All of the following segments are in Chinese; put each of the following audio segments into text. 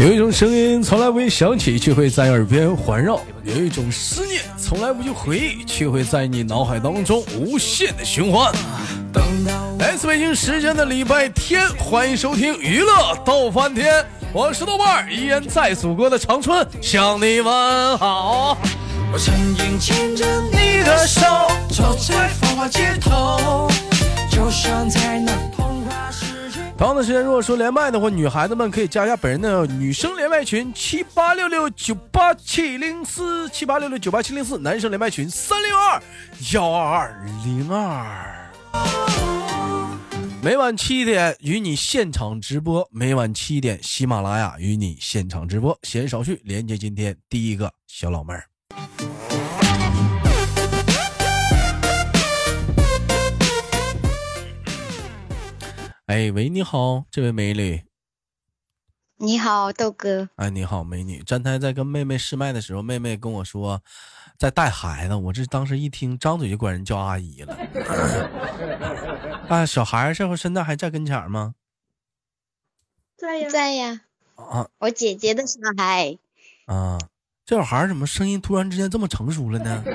有一种声音从来不会响起，却会在耳边环绕；有一种思念从来不去回忆，却会在你脑海当中无限的循环。来自北京时间的礼拜天，欢迎收听娱乐逗翻天，我是豆瓣儿，依然在祖国的长春向你问好。我曾经牵着你的手，走在繁华街头，就像在那。同样的时间，如果说连麦的话，女孩子们可以加一下本人的女生连麦群七八六六九八七零四七八六六九八七零四，男生连麦群三六二幺二二零二。每晚七点与你现场直播，每晚七点喜马拉雅与你现场直播。闲少叙，连接今天第一个小老妹儿。哎喂，你好，这位美女。你好，豆哥。哎，你好，美女。站台在跟妹妹试麦的时候，妹妹跟我说在带孩子，我这当时一听，张嘴就管人叫阿姨了。啊，小孩这会现在还在跟前吗？在呀，在呀。啊，我姐姐的小孩。啊，这小孩怎么声音突然之间这么成熟了呢？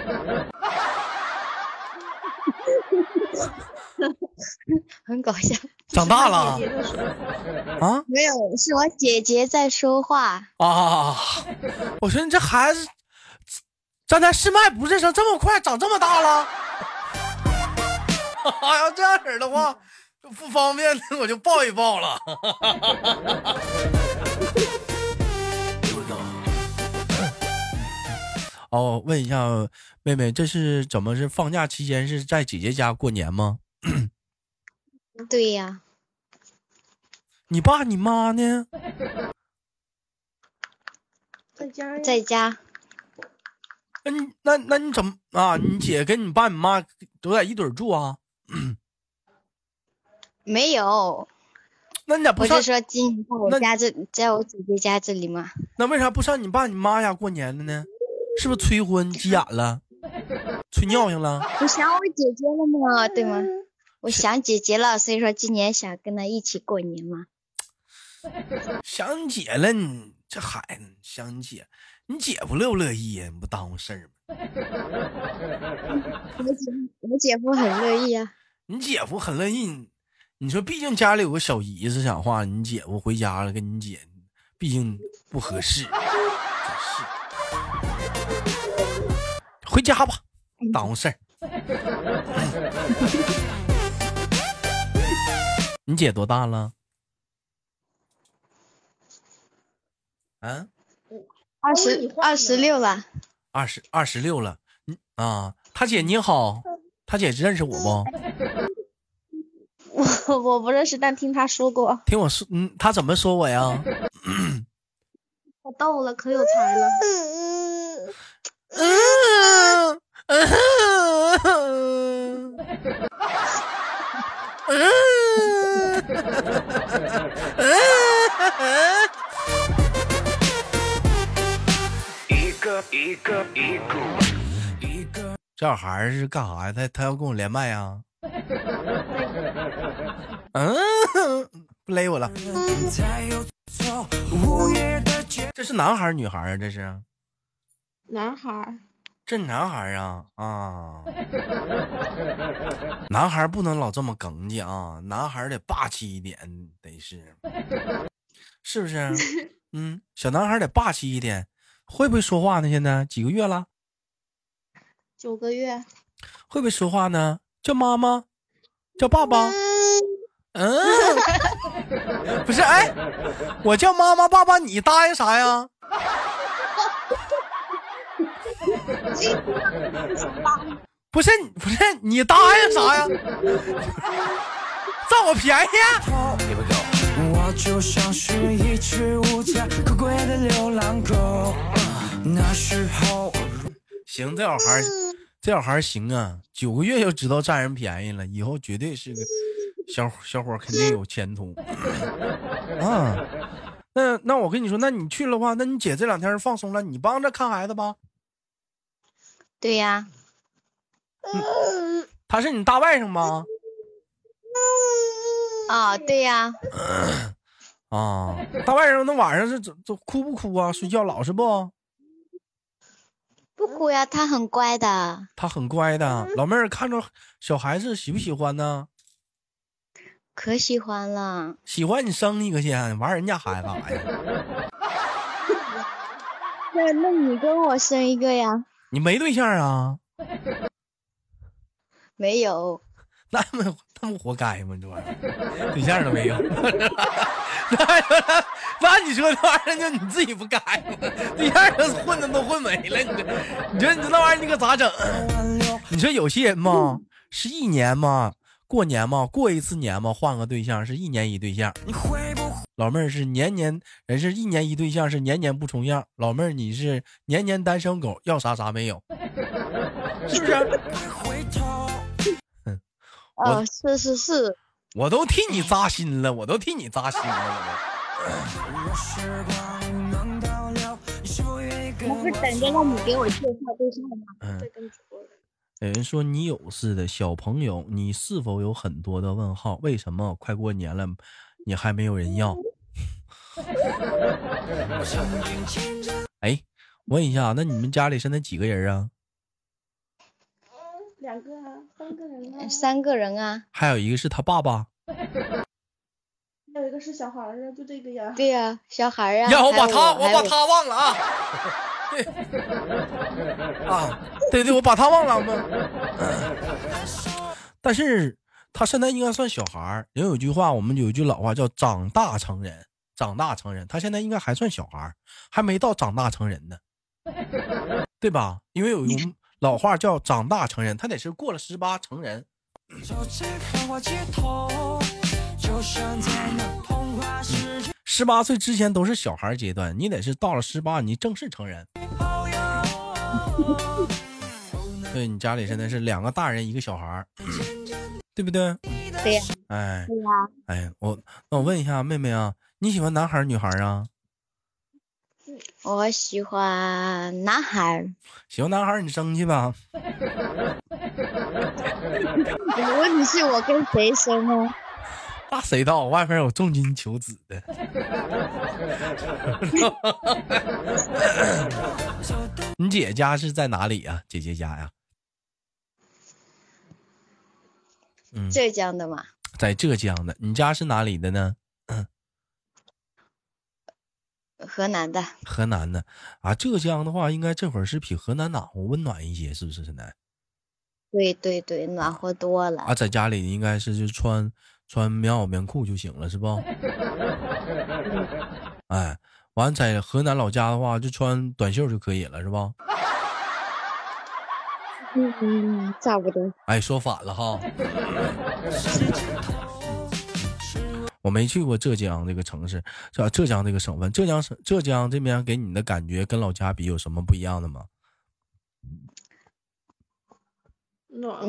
很搞笑。长大了啊？没有，是我姐姐在说话啊！我说你这孩子，站台试麦不是说这么快长这么大了？要这样式的话，不方便，我就抱一抱了。哦，问一下妹妹，这是怎么是放假期间是在姐姐家过年吗？对呀。你爸你妈呢？在家。在家。那你那那你怎么啊？你姐跟你爸你妈都在一堆住啊？没有。那你咋不？我是说今年在我家这，在我姐姐家这里吗？那为啥不上你爸你妈家过年了呢？是不是催婚急眼了？催尿性了？我想我姐姐了吗，对吗？我想姐姐了，所以说今年想跟她一起过年嘛。想姐了，你这孩子想姐，你姐夫乐不乐意呀？你不耽误事儿吗？我姐我姐夫很乐意啊。你姐夫很乐意，你说毕竟家里有个小姨子，讲话你姐夫回家了跟你姐，毕竟不合适。是，回家吧，耽误事儿。你姐多大了？啊，二十二十六了。二十二十六了，嗯啊，他姐你好，他姐认识我不？我我不认识，但听他说过。听我说，嗯，他怎么说我呀？我逗了，可有才了。嗯嗯嗯。这小孩是干啥呀？他他要跟我连麦呀？嗯，不勒我了。这是男孩女孩啊？这是男孩。这男孩啊啊！男孩不能老这么耿介啊，男孩得霸气一点，得是，是不是？嗯，小男孩得霸气一点。会不会说话呢？现在几个月了？九个月。会不会说话呢？叫妈妈，叫爸爸。嗯，不是，哎，我叫妈妈、爸爸，你答应啥呀？不是，不是，你答应啥呀？占我便宜？我就像是一只无家可归的流浪狗。那时候，行，这小孩，这小孩行啊，九个月就知道占人便宜了，以后绝对是个小小伙，肯定有前途。啊，那那我跟你说，那你去了话，那你姐这两天放松了，你帮着看孩子吧。对呀。他是你大外甥吗？啊，对呀。啊，大外甥那晚上是怎怎哭不哭啊？睡觉老实不？不哭呀，他很乖的。他很乖的，老妹儿看着小孩子喜不喜欢呢？可喜欢了。喜欢你生一个先，玩人家孩子干啥呀？那那你跟我生一个呀？你没对象啊？没有。那么那么活该吗？这玩意儿对象都没有。那 那你说这玩意儿就你自己不该吗？对象都混的都混没了，你这你说你这那玩意儿你可咋整？你说有些人嘛是一年嘛过年嘛过一次年嘛换个对象是一年一对象。老妹儿是年年人是一年一对象是年年不重样。老妹儿你是年年单身狗，要啥啥没有，是不是？哦，是是是，我都替你扎心了，我都替你扎心了。我不是等着让你给我介绍对象吗？嗯。有人说你有似的，小朋友，你是否有很多的问号？为什么快过年了，你还没有人要？哎，问一下，那你们家里现在几个人啊？两个啊，三个人啊，三个人啊，还有一个是他爸爸，还有一个是小孩儿啊，就这个呀。对呀，小孩啊。呀，我把他，我把他忘了啊。对，啊，对对，我把他忘了。但是他现在应该算小孩儿。人有句话，我们有一句老话叫“长大成人”，长大成人，他现在应该还算小孩儿，还没到长大成人呢，对吧？因为有一。老话叫长大成人，他得是过了十八成人。十八岁之前都是小孩阶段，你得是到了十八，你正式成人。对你家里现在是两个大人一个小孩，对不对？对。哎。对呀。哎，我那我问一下妹妹啊，你喜欢男孩女孩啊？我喜欢男孩。喜欢男孩，你生去吧。我问题是我跟谁生啊？那谁道？外面有重金求子的。你姐家是在哪里呀？姐姐家呀？嗯，浙江的嘛。在浙江的，你家是哪里的呢？河南的，河南的啊，浙江的话，应该这会儿是比河南暖和温暖一些，是不是？现在，对对对，暖和多了。啊，在家里应该是就穿穿棉袄棉裤就行了，是不？哎，完在河南老家的话，就穿短袖就可以了，是吧？嗯嗯，差不多。哎，说反了哈。我没去过浙江这个城市，是浙江这个省份。浙江省浙江这边给你的感觉跟老家比有什么不一样的吗？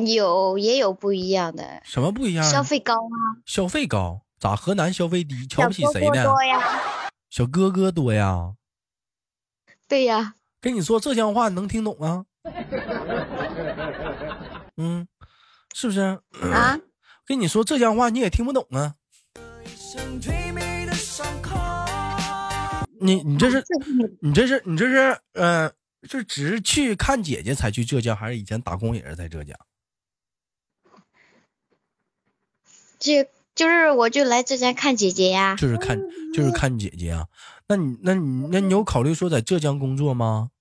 有也有不一样的。什么不一样？消费高啊！消费高？咋河南消费低？瞧不起谁呢？小哥哥多呀。对呀。跟你说浙江话，你能听懂啊？嗯，是不是？啊？跟你说浙江话，你也听不懂啊？你你这是你这是你这是呃，是只是去看姐姐才去浙江，还是以前打工也是在浙江？就就是我就来浙江看姐姐呀。就是看就是看姐姐啊？那你那你那你有考虑说在浙江工作吗？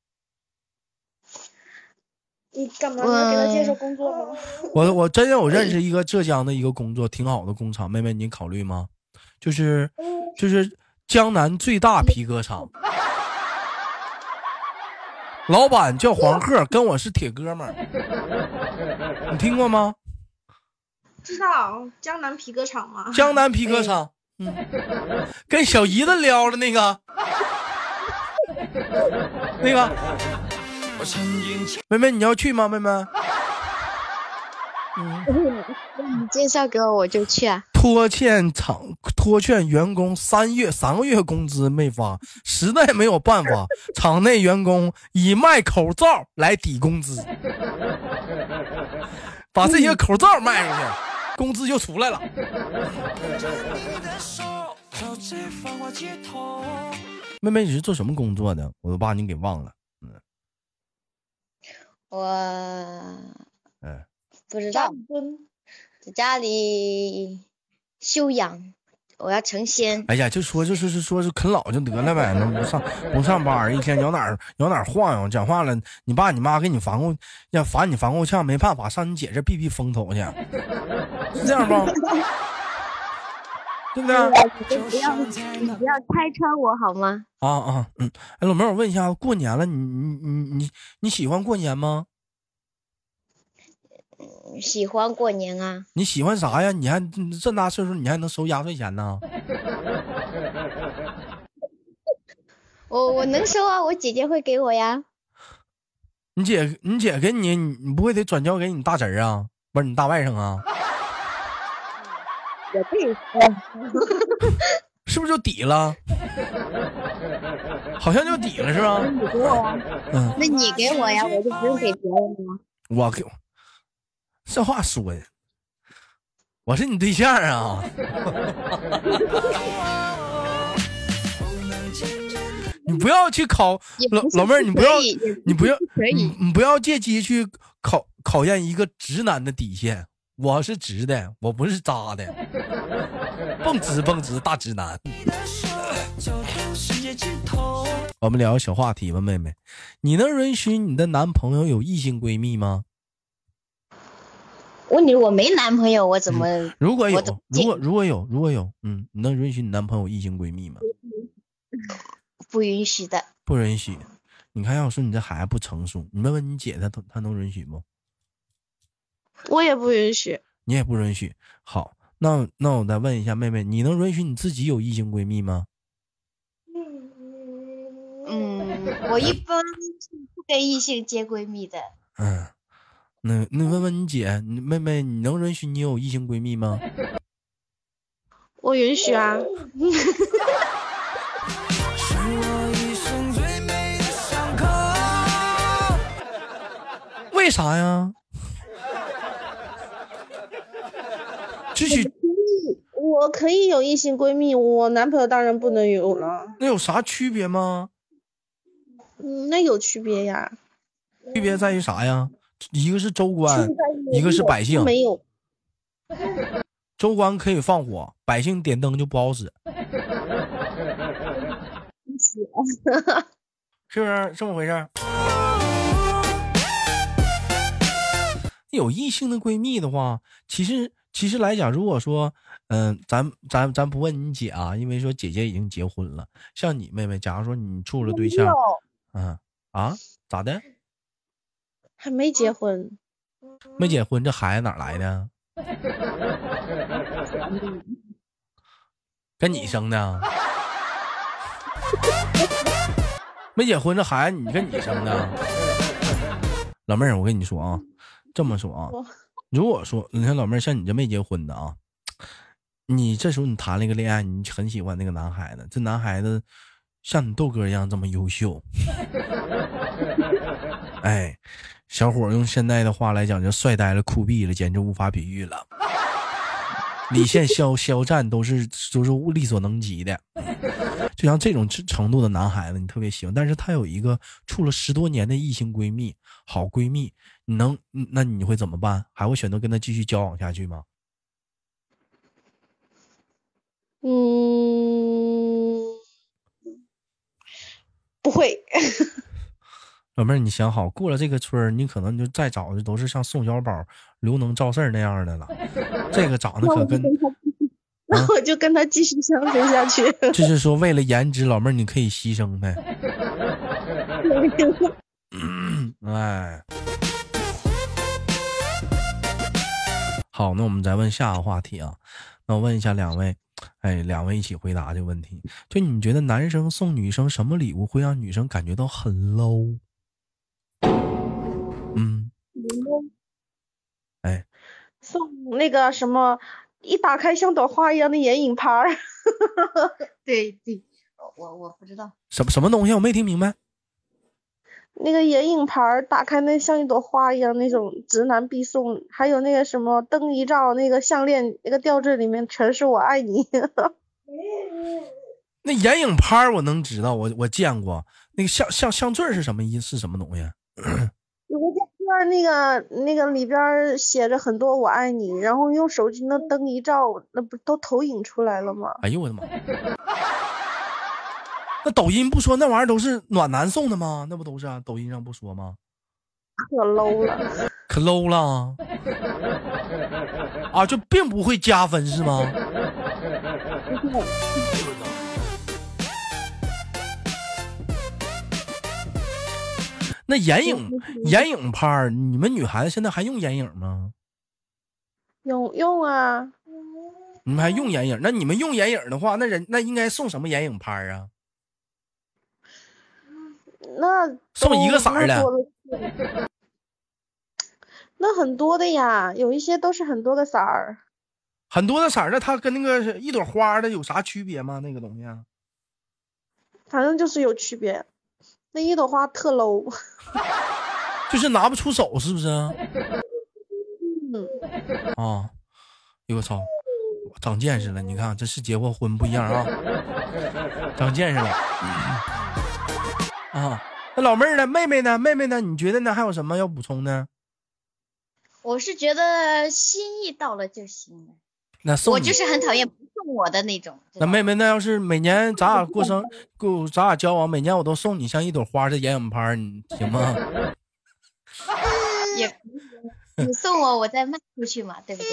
你干嘛？你要给他介绍工作吗？我我真有认识一个浙江的一个工作挺好的工厂，妹妹你考虑吗？就是就是江南最大皮革厂，老板叫黄鹤，跟我是铁哥们儿，你听过吗？知道江南皮革厂吗？江南皮革厂，嗯，跟小姨子撩的那个，那个，妹妹你要去吗？妹妹。嗯，你介绍给我，我就去啊。拖欠厂拖欠员工三月三个月工资没发，实在没有办法，厂内员工以卖口罩来抵工资，把这些口罩卖出去，工资就出来了。妹妹，你是做什么工作的？我都把你给忘了。嗯我嗯，不知道，在家里休养，我要成仙。哎呀，就说就是是说是啃老就得了呗，那不上不上班，一天摇哪儿摇哪儿晃悠，讲话了，你爸你妈给你烦够，要烦你烦够呛，没办法，上你姐这避避风头去，是这样不？对不对？不要你不要拆穿我好吗？啊啊嗯，哎，老妹儿，我问一下，过年了，你你你你你喜欢过年吗？喜欢过年啊。你喜欢啥呀？你还这么大岁数，你还能收压岁钱呢？我我能收啊，我姐姐会给我呀。你姐你姐给你，你不会得转交给你大侄儿啊？不是你大外甥啊？是不是就抵了？好像就抵了是吧？你给我呀。嗯，那你给我呀，我就不用给别人了。我给，这话说的，我是你对象啊。你不要去考老老妹儿，你不要你不要你你不要借机去考考验一个直男的底线。我是直的，我不是渣的，蹦直蹦直大直男。我们聊个小话题吧，妹妹，你能允许你的男朋友有异性闺蜜吗？问你，我没男朋友，我怎么？如果有，如果如果有，如果有，嗯，你能允许你男朋友异性闺蜜吗？不允许的。不允许。你看，要说你这孩子不成熟，你问问你姐，她她能允许不？我也不允许，你也不允许。好，那那我再问一下妹妹，你能允许你自己有异性闺蜜吗？嗯，我一般是不跟异性接闺蜜的。嗯，那那问问你姐，你妹妹，你能允许你有异性闺蜜吗？我允许啊。为啥呀？继续，我可以有异性闺蜜，我男朋友当然不能有了。那有啥区别吗？嗯，那有区别呀。区别在于啥呀？一个是州官，一个是百姓。没有。州官可以放火，百姓点灯就不好使。是不是这么回事？有异性的闺蜜的话，其实。其实来讲，如果说，嗯，咱咱咱不问你姐啊，因为说姐姐已经结婚了。像你妹妹，假如说你处了对象，嗯啊，咋的？还没结婚，没结婚，这孩子哪来的？跟你生的？没结婚，这孩子你跟你生的？老妹儿，我跟你说啊，这么说啊。如果说你看老妹儿像你这没结婚的啊，你这时候你谈了一个恋爱，你很喜欢那个男孩子，这男孩子像你豆哥一样这么优秀，哎，小伙用现在的话来讲就帅呆了、酷毙了，简直无法比喻了。李现、肖肖战都是都是力所能及的，就像这种程度的男孩子，你特别喜欢，但是他有一个处了十多年的异性闺蜜，好闺蜜。你能，那你会怎么办？还会选择跟他继续交往下去吗？嗯，不会。老妹儿，你想好，过了这个村儿，你可能就再找的都是像宋小宝、刘能、赵四那样的了。这个长得可跟……那我就跟他继续相处下去。就是说，为了颜值，老妹儿你可以牺牲呗。哎。好，那我们再问下个话题啊。那我问一下两位，哎，两位一起回答这个问题。就你觉得男生送女生什么礼物会让女生感觉到很 low？哎，送那个什么，一打开像朵花一样的眼影盘儿。对对，我我不知道什么什么东西，我没听明白。那个眼影盘打开，那像一朵花一样那种直男必送，还有那个什么灯一照，那个项链那个吊坠里面全是我爱你。那眼影拍儿我能知道，我我见过。那个项项项坠是什么意是什么东西？那个那个里边写着很多“我爱你”，然后用手机那灯一照，那不都投影出来了吗？哎呦我的妈！那抖音不说那玩意儿都是暖男送的吗？那不都是啊？抖音上不说吗？可 low 了。可 low 了啊！就并不会加分是吗？那眼影眼影拍儿，你们女孩子现在还用眼影吗？用用啊，你们还用眼影？那你们用眼影的话，那人那应该送什么眼影拍儿啊？那送一个色儿的那很多的呀，有一些都是很多个色儿。很多的色儿，那它跟那个一朵花的有啥区别吗？那个东西啊？反正就是有区别。那一朵花特 low，就是拿不出手，是不是？嗯，啊！哎呦我操，长见识了！你看，这是结过婚不一样啊，长见识了。啊，那老妹儿呢？妹妹呢？妹妹呢？你觉得呢？还有什么要补充呢？我是觉得心意到了就行了，那送我就是很讨厌不送我的那种。那妹妹，那要是每年咱俩 过生过咱俩交往，每年我都送你像一朵花的眼影盘，你 行吗？也 你送我，我再卖出去嘛，对不对？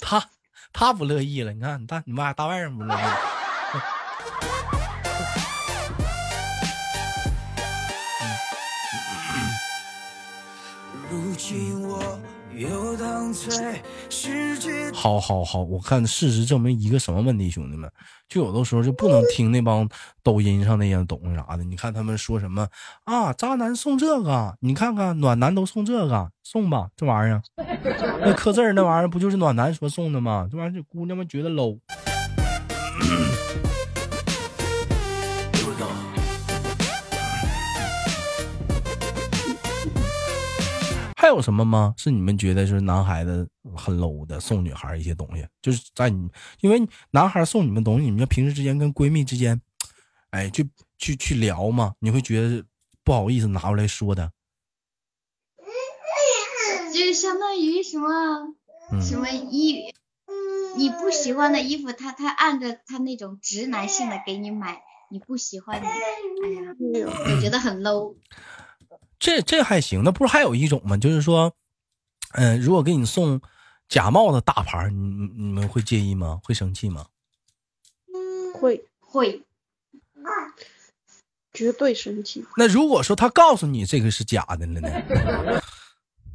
他他不乐意了，你看你大你妈大外甥不乐意。好好好，我看事实证明一个什么问题，兄弟们，就有的时候就不能听那帮抖音上那些东西啥的。你看他们说什么啊，渣男送这个，你看看暖男都送这个，送吧，这玩意儿，那刻字儿那玩意儿不就是暖男说送的吗？这玩意儿这姑娘们觉得 low。有什么吗？是你们觉得就是男孩子很 low 的送女孩一些东西，就是在你，因为男孩送你们东西，你们要平时之间跟闺蜜之间，哎，去去去聊嘛，你会觉得不好意思拿出来说的，就是相当于什么？嗯。什么衣，你不喜欢的衣服，他他按着他那种直男性的给你买，你不喜欢的，哎呀，哎呦我觉得很 low。这这还行，那不是还有一种吗？就是说，嗯、如果给你送假冒的大牌，你你你们会介意吗？会生气吗？会会，绝对生气。那如果说他告诉你这个是假的了呢？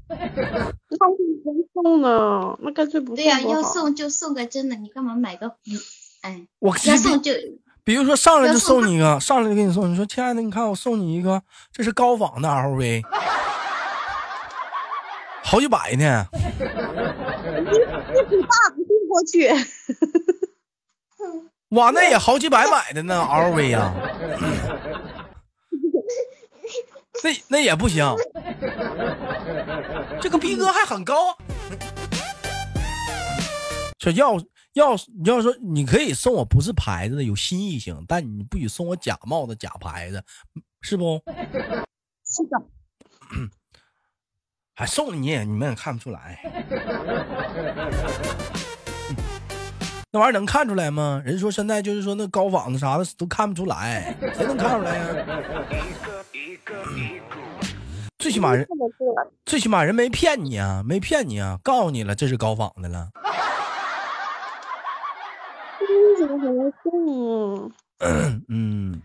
那为什么送呢？那干脆不送对呀、要送就送个真的，你干嘛买个？嗯哎，我要送就比如说上来就送送你一个，上来就给你送，你说亲爱的，你看我送你一个，这是高仿的 LV，好几百呢。送过去。哇，那也好几百买的呢，LV 呀、那那也不行，这个逼格还很高啊。这要要你要说你可以送我不是牌子的有新意性，但你不许送我假冒的假牌子，是不？是的，还送你，你们也看不出来。那玩意儿能看出来吗？人说现在就是说那高仿的啥的都看不出来，谁能看出来呀？最起码人。最起码人没骗你啊，没骗你啊，告诉你了这是高仿的了。嗯，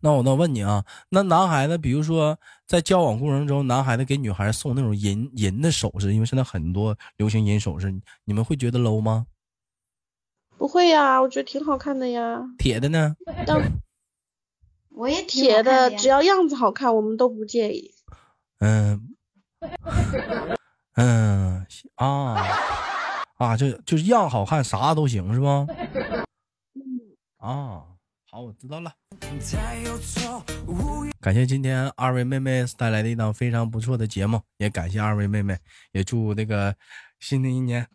那我那问你啊，那男孩子，比如说在交往过程中，男孩子给女孩送那种银银的首饰，因为现在很多流行银首饰，你们会觉得 low 吗？不会呀，我觉得挺好看的呀。铁的呢？我也铁的只要样子好看，我们都不介意。嗯 嗯啊啊，就就是样好看，啥都行是吧？啊，好，我知道了。感谢今天二位妹妹带来的一档非常不错的节目，也感谢二位妹妹，也祝那个新的一年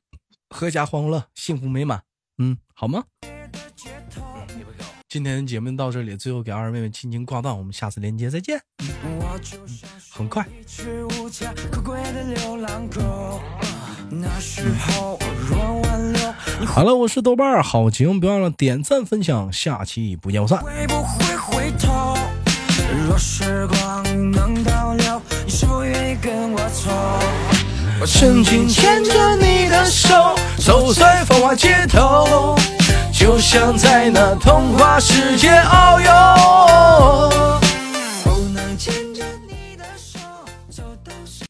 阖家欢乐，幸福美满。嗯，好吗？今天的节目到这里，最后给二位妹妹轻轻挂断，我们下次连接再见。很快。好了，我是豆瓣儿，好节目别忘了点赞分享，下期不见不散。会不会回头？若时光能倒流，你是否愿意跟我走？我曾经牵着你的手，走在繁华街头，就像在那童话世界遨游。